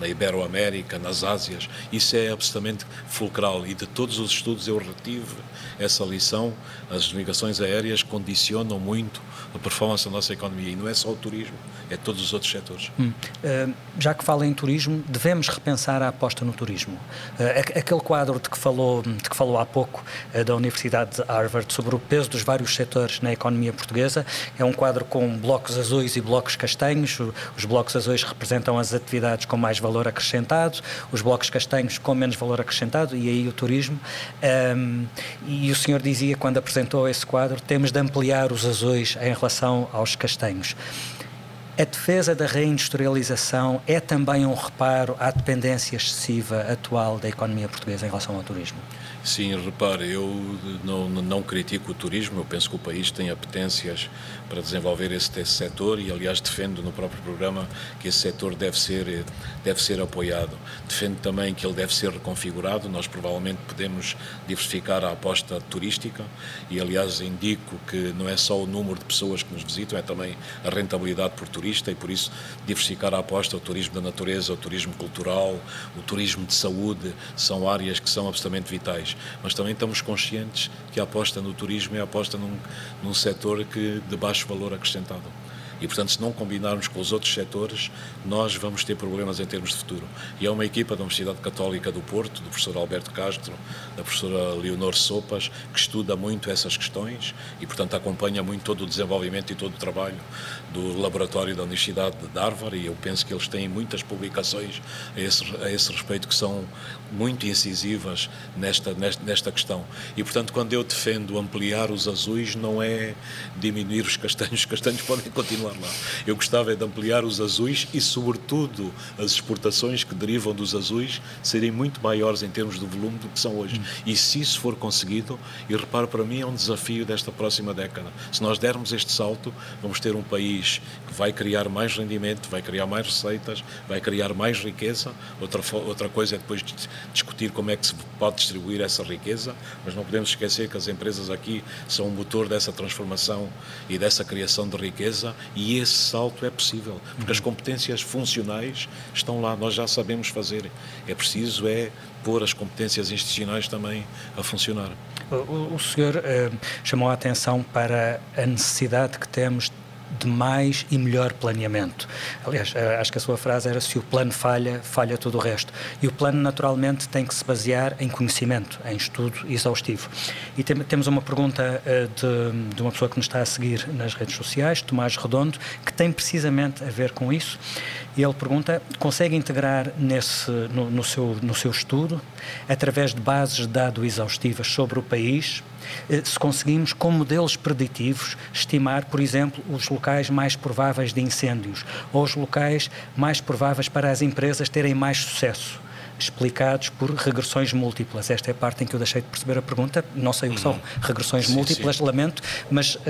na Iberoamérica, nas Ásias. Isso é absolutamente fulcral e de todos os estudos eu retive essa lição. As navegações aéreas condicionam muito a performance da nossa economia e não é só o turismo, é todos os outros setores. Hum.
Uh, já que fala em turismo, devemos repensar a aposta no turismo. Uh, aquele quadro de que falou, de que falou há pouco uh, da Universidade de Harvard sobre o peso dos vários setores na economia portuguesa é um quadro com blocos azuis e blocos castanhos. Os blocos azuis representam as atividades com mais valor acrescentado, os blocos castanhos com menos valor acrescentado e aí o turismo. Um, e o senhor dizia quando apresentou esse quadro, temos de ampliar os azuis em relação aos castanhos. A defesa da reindustrialização é também um reparo à dependência excessiva atual da economia portuguesa em relação ao turismo?
Sim, repare, eu não, não critico o turismo, eu penso que o país tem apetências para desenvolver esse, esse setor e, aliás, defendo no próprio programa que esse setor deve ser, deve ser apoiado. Defendo também que ele deve ser reconfigurado, nós provavelmente podemos diversificar a aposta turística e, aliás, indico que não é só o número de pessoas que nos visitam, é também a rentabilidade por turista e, por isso, diversificar a aposta, o turismo da natureza, o turismo cultural, o turismo de saúde, são áreas que são absolutamente vitais mas também estamos conscientes que a aposta no turismo é a aposta num, num setor que de baixo valor acrescentado. E, portanto, se não combinarmos com os outros setores, nós vamos ter problemas em termos de futuro. E é uma equipa da Universidade Católica do Porto, do professor Alberto Castro, da professora Leonor Sopas, que estuda muito essas questões e, portanto, acompanha muito todo o desenvolvimento e todo o trabalho do laboratório da Universidade de Harvard e eu penso que eles têm muitas publicações a esse, a esse respeito que são muito incisivas nesta, nesta, nesta questão. E, portanto, quando eu defendo ampliar os azuis, não é diminuir os castanhos, os castanhos podem continuar lá. Eu gostava é de ampliar os azuis e, sobretudo, as exportações que derivam dos azuis serem muito maiores em termos de volume do que são hoje. E se isso for conseguido, e reparo, para mim é um desafio desta próxima década. Se nós dermos este salto, vamos ter um país que vai criar mais rendimento, vai criar mais receitas, vai criar mais riqueza. Outra, outra coisa é depois discutir como é que se pode distribuir essa riqueza, mas não podemos esquecer que as empresas aqui são o motor dessa transformação e dessa criação de riqueza e esse salto é possível, porque as competências funcionais estão lá, nós já sabemos fazer. É preciso é pôr as competências institucionais também a funcionar.
O, o senhor eh, chamou a atenção para a necessidade que temos de mais e melhor planeamento. Aliás, eh, acho que a sua frase era se o plano falha, falha todo o resto. E o plano, naturalmente, tem que se basear em conhecimento, em estudo exaustivo. E tem, temos uma pergunta uh, de, de, uma pessoa que nos está a seguir nas redes sociais, Tomás Redondo, que tem precisamente a ver com isso. E ele pergunta: consegue integrar nesse, no, no seu, no seu estudo, através de bases de dados exaustivas sobre o país, eh, se conseguimos, com modelos preditivos, estimar, por exemplo, os locais mais prováveis de incêndios ou os locais mais prováveis para as empresas terem mais sucesso explicados por regressões múltiplas. Esta é a parte em que eu deixei de perceber a pergunta. Não sei o que são uhum. regressões sim, múltiplas, sim. lamento, mas. Uh...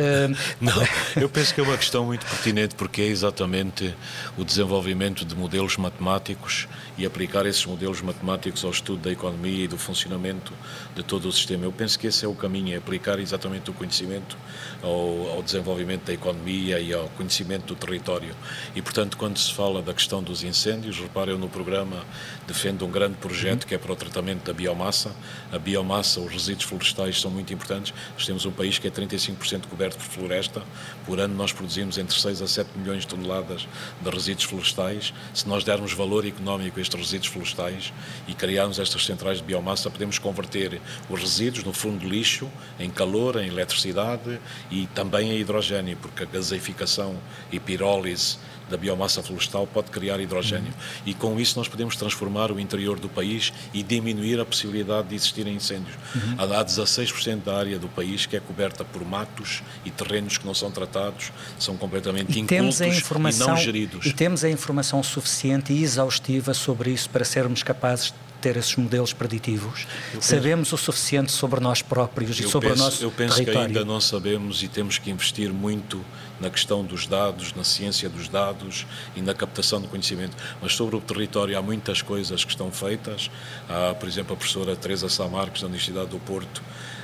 [laughs]
Não, eu penso que é uma questão muito pertinente porque é exatamente o desenvolvimento de modelos matemáticos e aplicar esses modelos matemáticos ao estudo da economia e do funcionamento de todo o sistema. Eu penso que esse é o caminho, é aplicar exatamente o conhecimento ao, ao desenvolvimento da economia e ao conhecimento do território. E, portanto, quando se fala da questão dos incêndios, reparem, no programa defendo um grande projeto que é para o tratamento da biomassa. A biomassa, os resíduos florestais são muito importantes. Nós temos um país que é 35% coberto por floresta. Por ano nós produzimos entre 6 a 7 milhões de toneladas de resíduos florestais. Se nós dermos valor económico a estes resíduos florestais e criarmos estas centrais de biomassa, podemos converter os resíduos no fundo de lixo em calor, em eletricidade e também em hidrogênio, porque a gaseificação e pirólise da biomassa florestal pode criar hidrogênio. Uhum. E com isso nós podemos transformar o interior do país e diminuir a possibilidade de existirem incêndios. Uhum. Há 16% da área do país que é coberta por matos e terrenos que não são tratados, são completamente e incultos e não geridos.
E temos a informação suficiente e exaustiva sobre isso para sermos capazes ter esses modelos preditivos? Sabemos o suficiente sobre nós próprios e sobre
penso,
o nosso
Eu penso
território?
que ainda não sabemos e temos que investir muito na questão dos dados, na ciência dos dados e na captação do conhecimento. Mas sobre o território há muitas coisas que estão feitas. Há, por exemplo, a professora Teresa Samarques da Universidade do Porto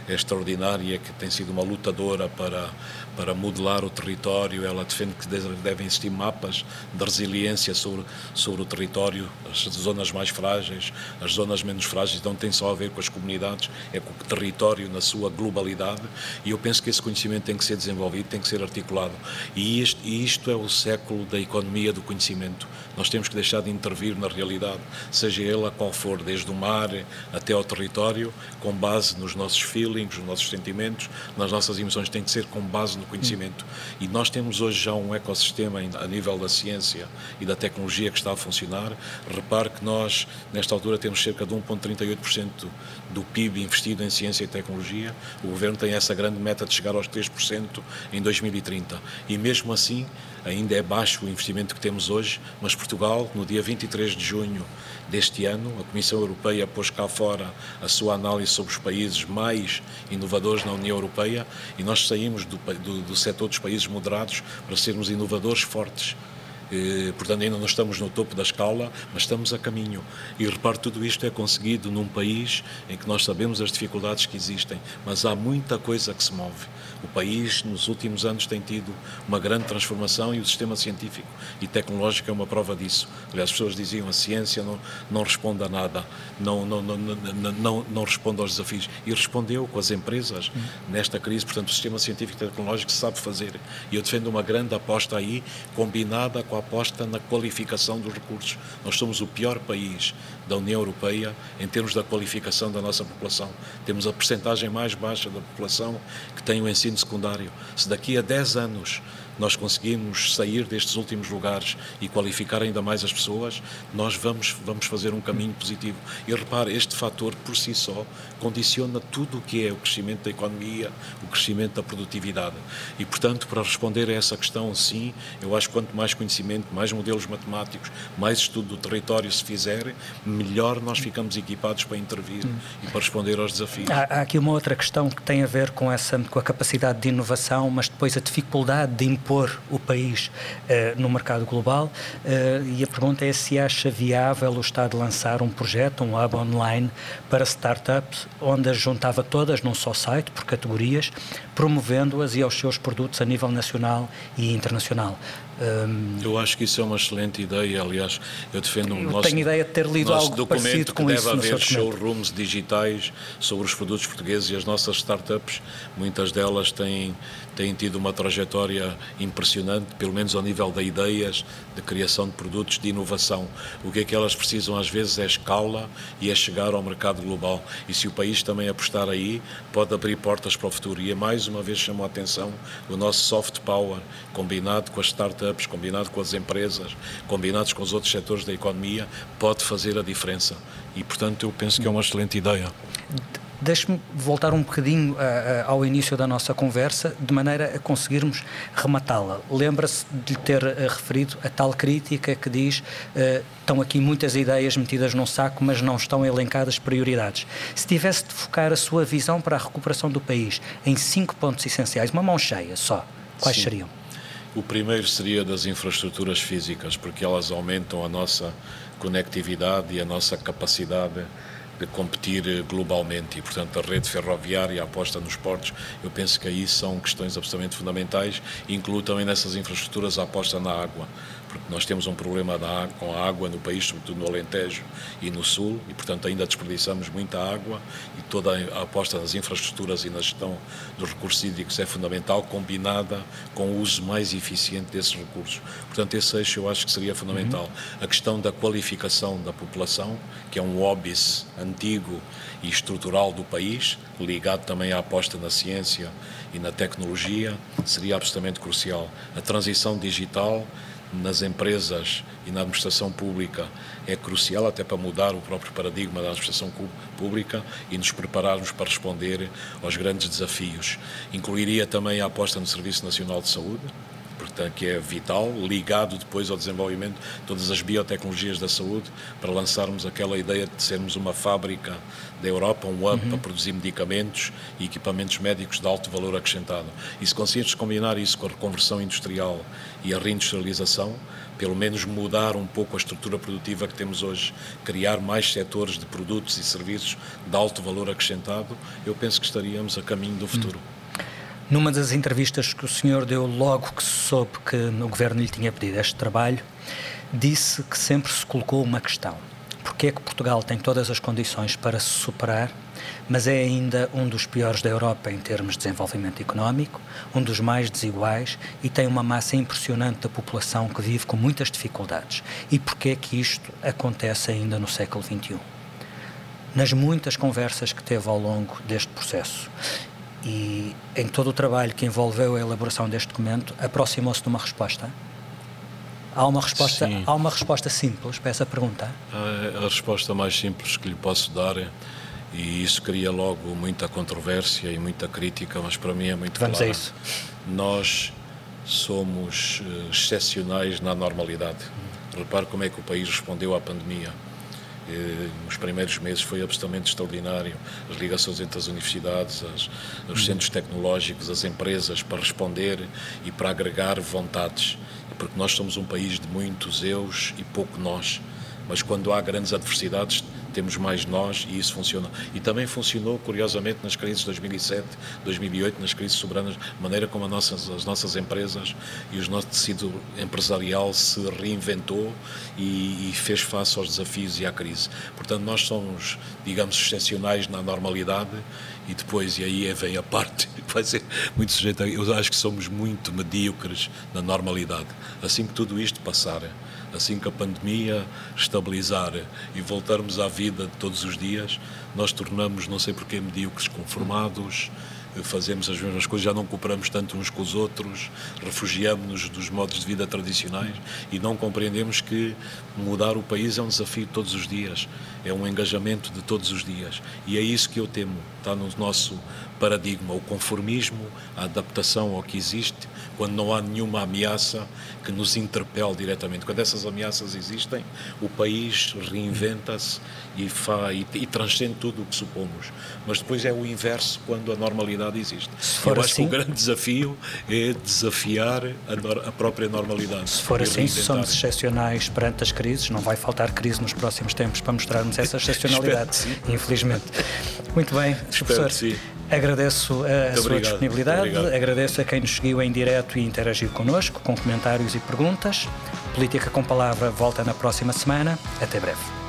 é extraordinária, que tem sido uma lutadora para, para modelar o território. Ela defende que devem existir mapas de resiliência sobre, sobre o território, as zonas mais frágeis, as zonas menos frágeis, não tem só a ver com as comunidades, é com o território na sua globalidade. E eu penso que esse conhecimento tem que ser desenvolvido, tem que ser articulado. E isto, e isto é o século da economia do conhecimento. Nós temos que deixar de intervir na realidade, seja ela qual for, desde o mar até ao território, com base nos nossos feelings, nos nossos sentimentos, nas nossas emoções, tem que ser com base no conhecimento. E nós temos hoje já um ecossistema a nível da ciência e da tecnologia que está a funcionar. Repare que nós, nesta altura, temos cerca de 1,38% do PIB investido em ciência e tecnologia. O governo tem essa grande meta de chegar aos 3% em 2030. E mesmo assim, ainda é baixo o investimento que temos hoje, mas Portugal, no dia 23 de junho deste ano, a Comissão Europeia pôs cá fora a sua análise sobre os países mais inovadores na União Europeia e nós saímos do, do, do setor dos países moderados para sermos inovadores fortes eh, portanto, ainda não estamos no topo da escala, mas estamos a caminho. E repare, tudo isto é conseguido num país em que nós sabemos as dificuldades que existem, mas há muita coisa que se move. O país, nos últimos anos, tem tido uma grande transformação e o sistema científico e tecnológico é uma prova disso. Aliás, as pessoas diziam a ciência não, não responde a nada, não, não, não, não, não, não responde aos desafios. E respondeu com as empresas nesta crise. Portanto, o sistema científico e tecnológico sabe fazer. E eu defendo uma grande aposta aí, combinada com a aposta na qualificação dos recursos. Nós somos o pior país da União Europeia em termos da qualificação da nossa população. Temos a percentagem mais baixa da população que tem o ensino secundário. Se daqui a 10 anos nós conseguimos sair destes últimos lugares e qualificar ainda mais as pessoas, nós vamos, vamos fazer um caminho positivo. E repare, este fator por si só condiciona tudo o que é o crescimento da economia, o crescimento da produtividade. E, portanto, para responder a essa questão, sim, eu acho que quanto mais conhecimento, mais modelos matemáticos, mais estudo do território se fizer, melhor nós ficamos equipados para intervir hum. e para responder aos desafios.
Há, há, aqui uma outra questão que tem a ver com, essa, com a capacidade de inovação, mas depois a dificuldade de impor o país uh, no mercado global. Uh, e a pergunta é se acha viável o Estado lançar um projeto, um hub online para startups, onde as juntava todas num só site, por categorias, promovendo-as e aos seus produtos a nível nacional e internacional.
Um, eu acho que isso é uma excelente ideia. Aliás, eu defendo
um
nosso,
tenho ideia de ter lido algo
documento
com
que
isso
deve haver showrooms digitais sobre os produtos portugueses e as nossas startups. Muitas delas têm, têm tido uma trajetória impressionante, pelo menos ao nível de ideias, de criação de produtos, de inovação. O que é que elas precisam às vezes é escala e é chegar ao mercado global. E se o país também apostar aí, pode abrir portas para o futuro. E mais uma vez chamo a atenção o nosso soft power, combinado com as startups, combinado com as empresas, combinados com os outros setores da economia, pode fazer a diferença. E, portanto, eu penso que é uma excelente ideia.
Deixe-me voltar um bocadinho uh, uh, ao início da nossa conversa, de maneira a conseguirmos rematá-la. Lembra-se de lhe ter uh, referido a tal crítica que diz estão aqui muitas ideias metidas num saco, mas não estão elencadas prioridades. Se tivesse de focar a sua visão para a recuperação do país em cinco pontos essenciais, uma mão cheia só, quais Sim. seriam?
O primeiro seria das infraestruturas físicas, porque elas aumentam a nossa conectividade e a nossa capacidade de competir globalmente e, portanto, a rede ferroviária, a aposta nos portos, eu penso que aí são questões absolutamente fundamentais. Incluo também nessas infraestruturas a aposta na água porque nós temos um problema da, com a água no país, sobretudo no Alentejo e no Sul, e portanto ainda desperdiçamos muita água e toda a aposta nas infraestruturas e na gestão dos recursos hídricos é fundamental, combinada com o uso mais eficiente desses recursos. Portanto, esse eixo eu acho que seria fundamental. Uhum. A questão da qualificação da população, que é um óbice antigo e estrutural do país, ligado também à aposta na ciência e na tecnologia, seria absolutamente crucial. A transição digital nas empresas e na administração pública é crucial até para mudar o próprio paradigma da administração pública e nos prepararmos para responder aos grandes desafios. Incluiria também a aposta no Serviço Nacional de Saúde, portanto, que é vital, ligado depois ao desenvolvimento de todas as biotecnologias da saúde, para lançarmos aquela ideia de sermos uma fábrica da Europa, um hub uhum. para produzir medicamentos e equipamentos médicos de alto valor acrescentado. E se conseguirmos combinar isso com a reconversão industrial e a reindustrialização, pelo menos mudar um pouco a estrutura produtiva que temos hoje, criar mais setores de produtos e serviços de alto valor acrescentado, eu penso que estaríamos a caminho do futuro. Uhum.
Numa das entrevistas que o senhor deu logo que soube que o governo lhe tinha pedido este trabalho, disse que sempre se colocou uma questão. Porquê é que Portugal tem todas as condições para se superar, mas é ainda um dos piores da Europa em termos de desenvolvimento económico, um dos mais desiguais e tem uma massa impressionante da população que vive com muitas dificuldades? E porquê é que isto acontece ainda no século XXI? nas muitas conversas que teve ao longo deste processo e em todo o trabalho que envolveu a elaboração deste documento, aproximou-se de uma resposta? Há uma resposta, há uma resposta simples para essa pergunta?
A, a resposta mais simples que lhe posso dar é e isso cria logo muita controvérsia e muita crítica, mas para mim é muito
Vamos
clara.
a isso.
Nós somos uh, excepcionais na normalidade. Repare como é que o país respondeu à pandemia. Nos primeiros meses foi absolutamente extraordinário. As ligações entre as universidades, as, os centros tecnológicos, as empresas para responder e para agregar vontades. Porque nós somos um país de muitos eus e pouco nós. Mas quando há grandes adversidades, temos mais nós e isso funciona. E também funcionou, curiosamente, nas crises de 2007, 2008, nas crises soberanas, maneira como nossas, as nossas empresas e o nosso tecido empresarial se reinventou e, e, fez face aos desafios e à crise. Portanto, nós somos, digamos, excepcionais na normalidade e depois, e aí vem a parte [laughs] que vai ser muito sujeita, eu acho que somos muito medíocres na normalidade. Assim que tudo isto passar, assim que a pandemia estabilizar e voltarmos à vida de todos os dias, nós tornamos, não sei porquê, medíocres conformados, fazemos as mesmas coisas, já não cooperamos tanto uns com os outros, refugiamos-nos dos modos de vida tradicionais e não compreendemos que mudar o país é um desafio todos os dias, é um engajamento de todos os dias. E é isso que eu temo, está no nosso paradigma, o conformismo, a adaptação ao que existe, quando não há nenhuma ameaça que nos interpele diretamente. Quando essas ameaças existem, o país reinventa-se e, e, e, transcende tudo o que supomos. Mas depois é o inverso quando a normalidade existe. Eu acho
assim,
que o grande desafio é desafiar a, a própria normalidade.
Se for assim, se somos excepcionais perante as crises, não vai faltar crise nos próximos tempos para mostrarmos essa excepcionalidade, infelizmente. Muito bem, professor. Agradeço a Muito sua obrigado. disponibilidade, agradeço a quem nos seguiu em direto e interagiu connosco, com comentários e perguntas. Política com Palavra volta na próxima semana. Até breve.